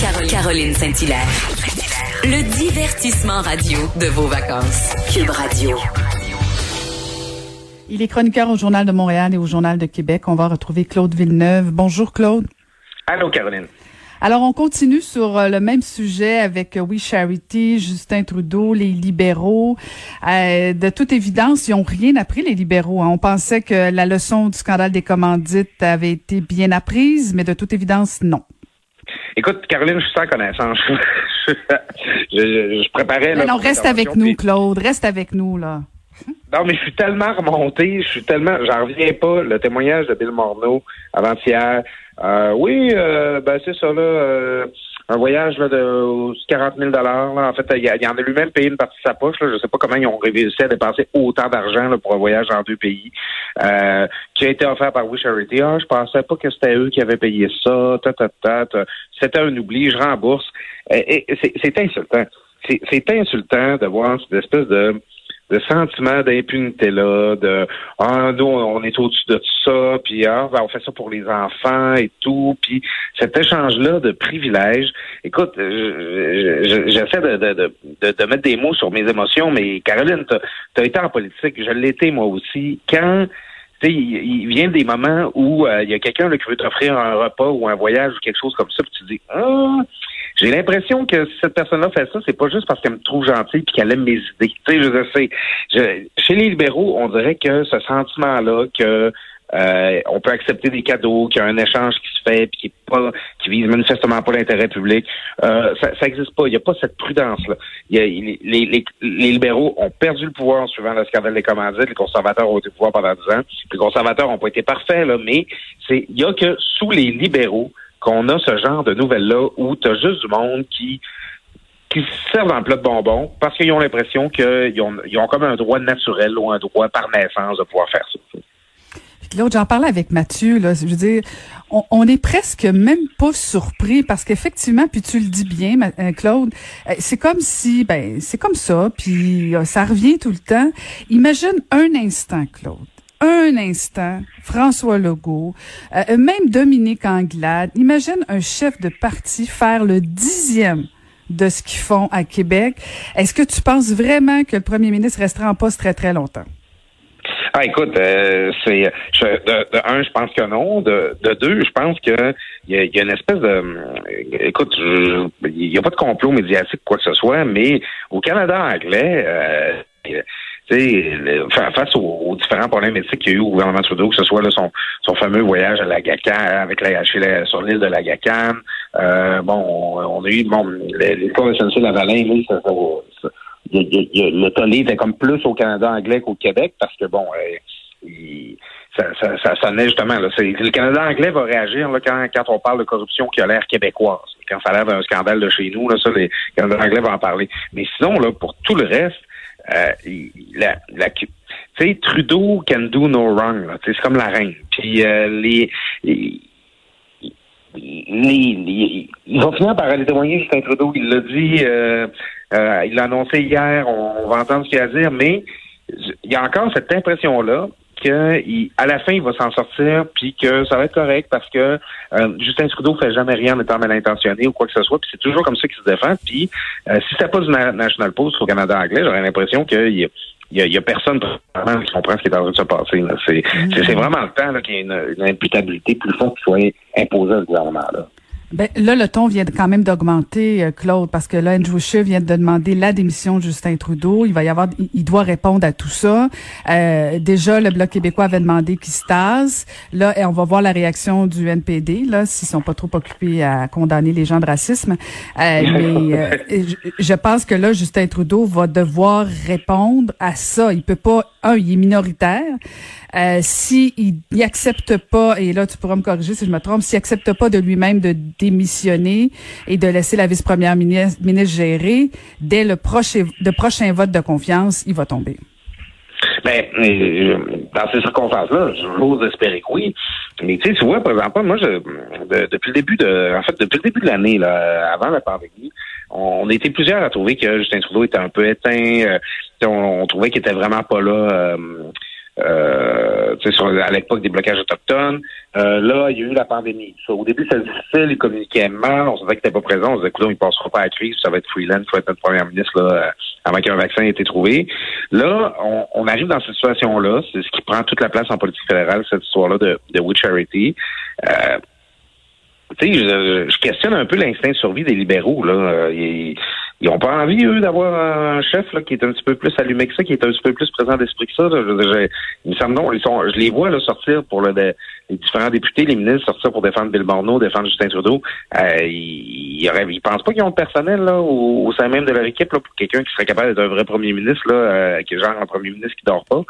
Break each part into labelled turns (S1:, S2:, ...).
S1: Caroline, Caroline Saint-Hilaire. Le divertissement radio de vos vacances. Cube Radio.
S2: Il est chroniqueur au Journal de Montréal et au Journal de Québec. On va retrouver Claude Villeneuve. Bonjour Claude.
S3: Allô Caroline.
S2: Alors, on continue sur euh, le même sujet avec euh, We Charity, Justin Trudeau, les libéraux. Euh, de toute évidence, ils n'ont rien appris, les libéraux. Hein. On pensait que la leçon du scandale des commandites avait été bien apprise, mais de toute évidence, non.
S3: Écoute, Caroline, je suis sans connaissance. je, je, préparais...
S2: Mais non, reste avec nous, Claude. Reste avec nous, là.
S3: Non, mais je suis tellement remonté, je suis tellement, j'en reviens pas. Le témoignage de Bill Morneau avant-hier. Euh, oui, euh, ben c'est ça là. Euh, un voyage là, de 40 000 dollars. En fait, il, y en a lui-même payé une partie de sa poche. Là. Je sais pas comment ils ont réussi à dépenser autant d'argent pour un voyage en deux pays, euh, qui a été offert par We Charity. Ah, je pensais pas que c'était eux qui avaient payé ça. C'était un oubli. Je rembourse. Et, c'est insultant. C'est insultant de voir cette espèce de de sentiment d'impunité-là, de Ah, nous, on est au-dessus de ça, puis ah, ben, on fait ça pour les enfants et tout, puis cet échange-là de privilèges. Écoute, j'essaie de, de, de, de, mettre des mots sur mes émotions, mais Caroline, tu as, été en politique, je été moi aussi. Quand tu sais, il, vient des moments où euh, il y a quelqu'un qui veut t'offrir un repas ou un voyage ou quelque chose comme ça, puis tu dis Ah, j'ai l'impression que si cette personne-là fait ça, c'est pas juste parce qu'elle me trouve gentil puis qu'elle aime mes idées. Tu sais, je sais. chez les libéraux, on dirait que ce sentiment-là que euh, on peut accepter des cadeaux, qu'il y a un échange qui se fait, puis qui est pas, qui vise manifestement pas l'intérêt public. Euh, ça, ça existe pas. Il n'y a pas cette prudence-là. Les, les, les, libéraux ont perdu le pouvoir suivant le scandale des commandites. Les conservateurs ont été au pouvoir pendant dix ans. Les conservateurs n'ont pas été parfaits, là, mais c'est, il y a que sous les libéraux qu'on a ce genre de nouvelles-là où tu as juste du monde qui qui se servent un plat de bonbons parce qu'ils ont l'impression qu'ils ont, ils ont comme un droit naturel ou un droit par naissance de pouvoir faire ça.
S2: L'autre, j'en parlais avec Mathieu, là, je veux dire, on, on est presque même pas surpris parce qu'effectivement, puis tu le dis bien, euh, Claude, euh, c'est comme si, ben, c'est comme ça, puis euh, ça revient tout le temps. Imagine un instant, Claude, un instant François Legault, euh, même Dominique Anglade. Imagine un chef de parti faire le dixième de ce qu'ils font à Québec. Est-ce que tu penses vraiment que le premier ministre restera en poste très, très longtemps?
S3: Ah, écoute, euh, c'est de, un, je pense que non. De, deux, je pense que il y a, une espèce de écoute, il n'y a pas de complot médiatique quoi que ce soit, mais au Canada anglais, euh, face aux, différents problèmes éthiques qu'il y a eu au gouvernement Trudeau, que ce soit son, son fameux voyage à la GACAN, avec la, sur l'île de la GACAN, euh, bon, on, a eu bon, l'école SNC-Lavalin, ça, ça, le tollé était comme plus au Canada anglais qu'au Québec parce que bon, euh, ça, ça, ça, sonnait justement. Là, le Canada anglais va réagir là, quand, quand on parle de corruption qui a l'air québécoise. Quand ça a l'air scandale de chez nous, là, ça, les Canada anglais vont en parler. Mais sinon, là, pour tout le reste, euh, la, la tu sais, Trudeau can do no wrong. C'est comme la reine. Puis euh, les, les, les, il va finir par aller témoigner Justin Trudeau. Il l'a dit, euh, euh, il l'a annoncé hier. On, va entendre ce qu'il a à dire, mais il y a encore cette impression-là qu'à la fin, il va s'en sortir, puis que ça va être correct parce que euh, Justin Trudeau fait jamais rien en étant mal intentionné ou quoi que ce soit, puis c'est toujours comme ça qu'il se défend. Puis euh, si c'était pas du National Post au Canada anglais, j'aurais l'impression qu'il y a il y, a, personne qui comprend ce qui est en train de se passer. C'est, c'est, vraiment le temps qu'il y ait une, une imputabilité plus forte qui soit imposée au gouvernement. Là.
S2: Ben, là, le ton vient quand même d'augmenter, euh, Claude, parce que là, Andrew Scheer vient de demander la démission de Justin Trudeau. Il va y avoir, il, doit répondre à tout ça. Euh, déjà, le Bloc québécois avait demandé qu'il se tasse. Là, on va voir la réaction du NPD, là, s'ils sont pas trop occupés à condamner les gens de racisme. Euh, mais je, je, pense que là, Justin Trudeau va devoir répondre à ça. Il peut pas, un, il est minoritaire. Euh, s'il il accepte pas, et là tu pourras me corriger si je me trompe, s'il accepte pas de lui-même de démissionner et de laisser la vice-première ministre, gérer, dès le prochain, de prochain vote de confiance, il va tomber.
S3: Ben, euh, dans ces circonstances-là, j'ose espérer que oui. Mais tu sais, tu vois, par exemple, moi, je, depuis le début de, en fait, depuis le début de l'année, là, avant la pandémie, on, était plusieurs à trouver que Justin Trudeau était un peu éteint. Euh, on, trouvait qu'il était vraiment pas là. Euh, euh, sur, à l'époque des blocages autochtones. Euh, là, il y a eu la pandémie. au début, c'était difficile, il communiquait mal, on savait qu'il n'était pas présent, on se disait, écoute, il ne passera pas à la crise, ça va être freelance, ça va être notre premier ministre là, euh, avant qu'un vaccin ait été trouvé. Là, on, on arrive dans cette situation-là, c'est ce qui prend toute la place en politique fédérale, cette histoire-là de, de We Charity. Euh, je, je, questionne un peu l'instinct de survie des libéraux. Là. Euh, ils, ils ont pas envie, eux, d'avoir un chef là, qui est un petit peu plus allumé que ça, qui est un petit peu plus présent d'esprit que ça. Je, il me semble non, ils sont, je les vois là, sortir pour le, les différents députés, les ministres sortir pour défendre Bill Morneau, défendre Justin Trudeau. Euh, ils, ils, ils pensent pas qu'ils ont le personnel là, au, sein même de leur équipe là, pour quelqu'un qui serait capable d'être un vrai premier ministre, là, euh, qui est genre un premier ministre qui dort pas.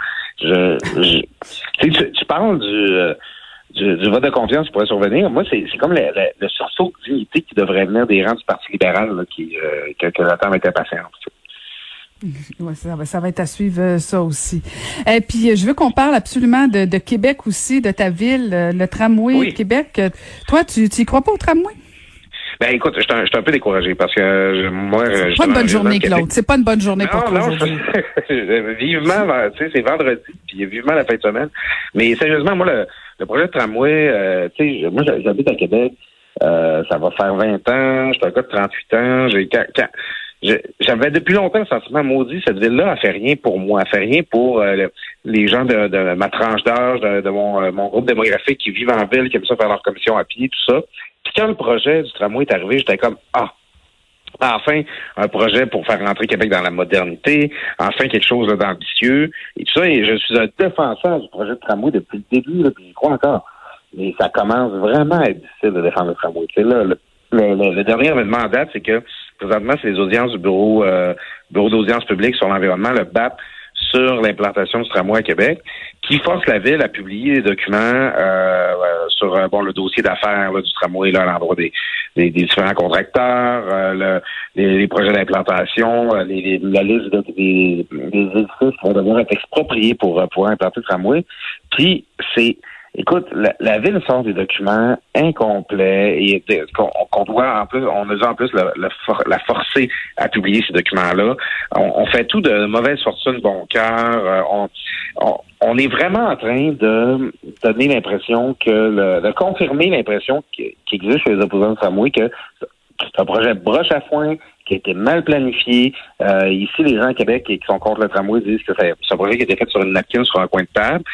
S3: Je, je tu, tu parles du... Euh, du, vote de confiance qui pourrait survenir. Moi, c'est comme le, le, sursaut de dignité qui devrait venir des rangs du Parti libéral là, qui, euh, que, que j'attends avec impatience.
S2: Ouais, ça, va, ça va être à suivre euh, ça aussi. Et puis, euh, je veux qu'on parle absolument de, de, Québec aussi, de ta ville, le tramway de Québec. Toi, tu n'y crois pas au tramway?
S3: Ben écoute, je suis un, peu découragé parce que moi,
S2: c'est pas une bonne journée, Claude. C'est pas une bonne journée pour toi
S3: vivement, tu sais, c'est vendredi, puis vivement la fin de semaine. Mais sérieusement, moi, le, le projet de tramway, euh, tu sais, moi, j'habite à Québec. Euh, ça va faire 20 ans. Je suis un gars de 38 ans. J'ai j'avais depuis longtemps le sentiment maudit, cette ville-là, elle fait rien pour moi, elle fait rien pour euh, les gens de, ma tranche d'âge, de, mon, mon, groupe démographique qui vivent en ville, qui aiment ça faire leur commission à pied, tout ça. Puis quand le projet du tramway est arrivé, j'étais comme Ah, Enfin, un projet pour faire rentrer Québec dans la modernité, enfin quelque chose d'ambitieux et tout ça. Et je suis un défenseur du projet de tramway depuis le début, là, puis j'y crois encore. Mais ça commence vraiment à être difficile de défendre le tramway. là, le, le, dernier événement en date, c'est que présentement, c'est les audiences du bureau, euh, bureau d'audience publique sur l'environnement, le BAP, sur l'implantation du tramway à Québec, qui force la ville à publier des documents euh, euh sur euh, bon le dossier d'affaires du tramway là, à l'endroit des, des, différents contracteurs, le, les, projets d'implantation, la liste des, des édifices qui vont devoir être expropriés pour pouvoir implanter le tramway. Puis c'est Écoute, la, ville sort des documents incomplets et qu'on doit en plus, on a en plus la, la, forcer à publier ces documents-là. On, fait tout de mauvaise fortune, bon cœur. Euh, on, on, est vraiment en train de donner l'impression que, de confirmer l'impression qui, existe chez les opposants de tramway que c'est un projet broche à foin qui a été mal planifié. Euh, ici, les gens à Québec qui sont contre le tramway disent que c'est un projet qui a été fait sur une napkin, sur un coin de table.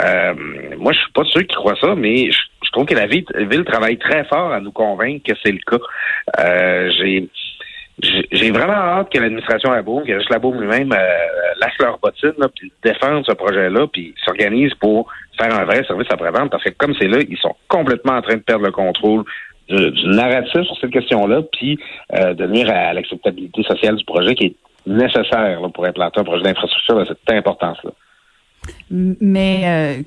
S3: Euh, moi, je suis pas sûr qu'ils croient ça, mais je, trouve que la ville, ville, travaille très fort à nous convaincre que c'est le cas. Euh, j'ai j'ai vraiment hâte que l'administration Boom, que la Boom lui-même euh, lâche leur bottine, puis défende ce projet-là, puis s'organise pour faire un vrai service après-vente, parce que comme c'est là, ils sont complètement en train de perdre le contrôle du, narratif sur cette question-là, puis euh, de nuire à l'acceptabilité sociale du projet qui est nécessaire pour implanter un projet d'infrastructure de cette importance-là.
S2: Mais euh,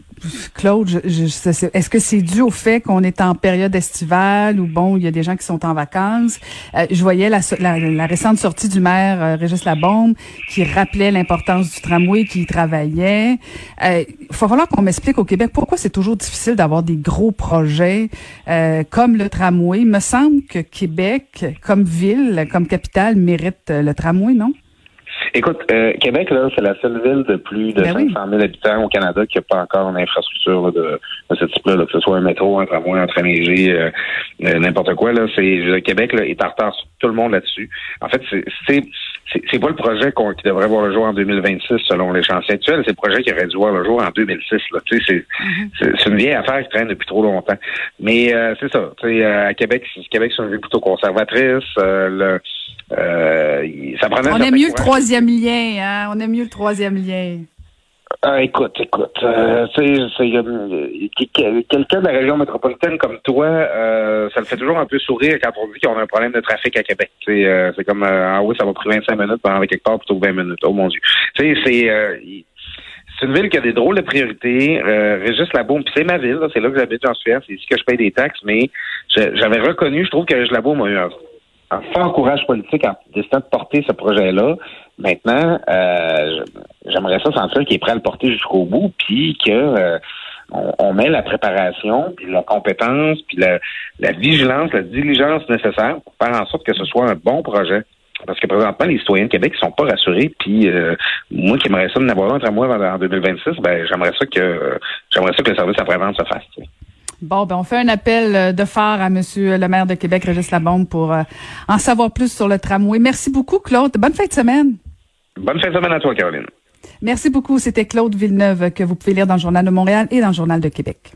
S2: Claude, est-ce que c'est dû au fait qu'on est en période estivale ou bon, il y a des gens qui sont en vacances? Euh, Je voyais la, la, récente sortie du maire euh, Régis Labombe qui rappelait l'importance du tramway, qui y travaillait. Il faut falloir qu'on m'explique au Québec pourquoi c'est toujours difficile d'avoir des gros projets comme le tramway. Me semble que Québec, comme ville, comme capitale, mérite le tramway, non?
S3: Écoute, euh, Québec, là, c'est la seule ville de plus de 500 ben 000 habitants au Canada qui n'a pas encore une infrastructure de, ce type-là, que ce soit un métro, un tramway, un train léger, euh, euh, n'importe quoi. Là, c'est le Québec là, est en retard sur tout le monde là-dessus. En fait, c'est c'est pas le projet qui devrait voir le jour en 2026 selon les chantiers actuels, c'est le projet qui aurait dû voir le jour en 2006. Là. Tu sais, mm-hmm. c'est une vieille affaire qui traîne depuis trop longtemps. Mais c'est ça. Tu sais, à Québec, Québec, c'est une ville plutôt conservatrice. le, ça
S2: On aime mieux le troisième lien, hein? On aime mieux le troisième lien.
S3: Ah, écoute, écoute, euh, sais, quelqu'un de la région métropolitaine comme toi, euh, ça le fait toujours un peu sourire quand on dit qu'on a un problème de trafic à Québec. Euh, c'est comme, ah oui, ça va prendre 25 minutes pendant quelque part plutôt que 20 minutes. Oh mon Dieu. Tu sais, c'est c'est une ville qui a des drôles de priorités. Euh, Régis Labaume, puis c'est ma ville, c'est là que j'habite, j'en suis c'est ici que je paye des taxes, mais j'avais reconnu, je trouve que Régis Labaume a eu un, fort courage politique en décidant de porter ce projet-là. Maintenant, euh, j'aimerais ça sentir qu'il est prêt à le porter jusqu'au bout, puis que euh, on, met la préparation, puis la compétence, puis la, la vigilance, la diligence nécessaire pour faire en sorte que ce soit un bon projet. Parce que présentement, les citoyens de Québec ne sont pas rassurés. Puis euh, moi qui aimerais ça de avoir un tramway en 2026, ben j'aimerais ça que j'aimerais ça que le service après-vente se fasse.
S2: Bon, ben on fait un appel euh, de phare à Monsieur le maire de Québec, Régis Labombe, pour euh, en savoir plus sur le tramway. Merci beaucoup, Claude. Bonne fin de semaine.
S3: Bonne fin de semaine à toi, Caroline.
S2: Merci beaucoup. C'était Claude Villeneuve que vous pouvez lire dans le Journal de Montréal et dans le Journal de Québec.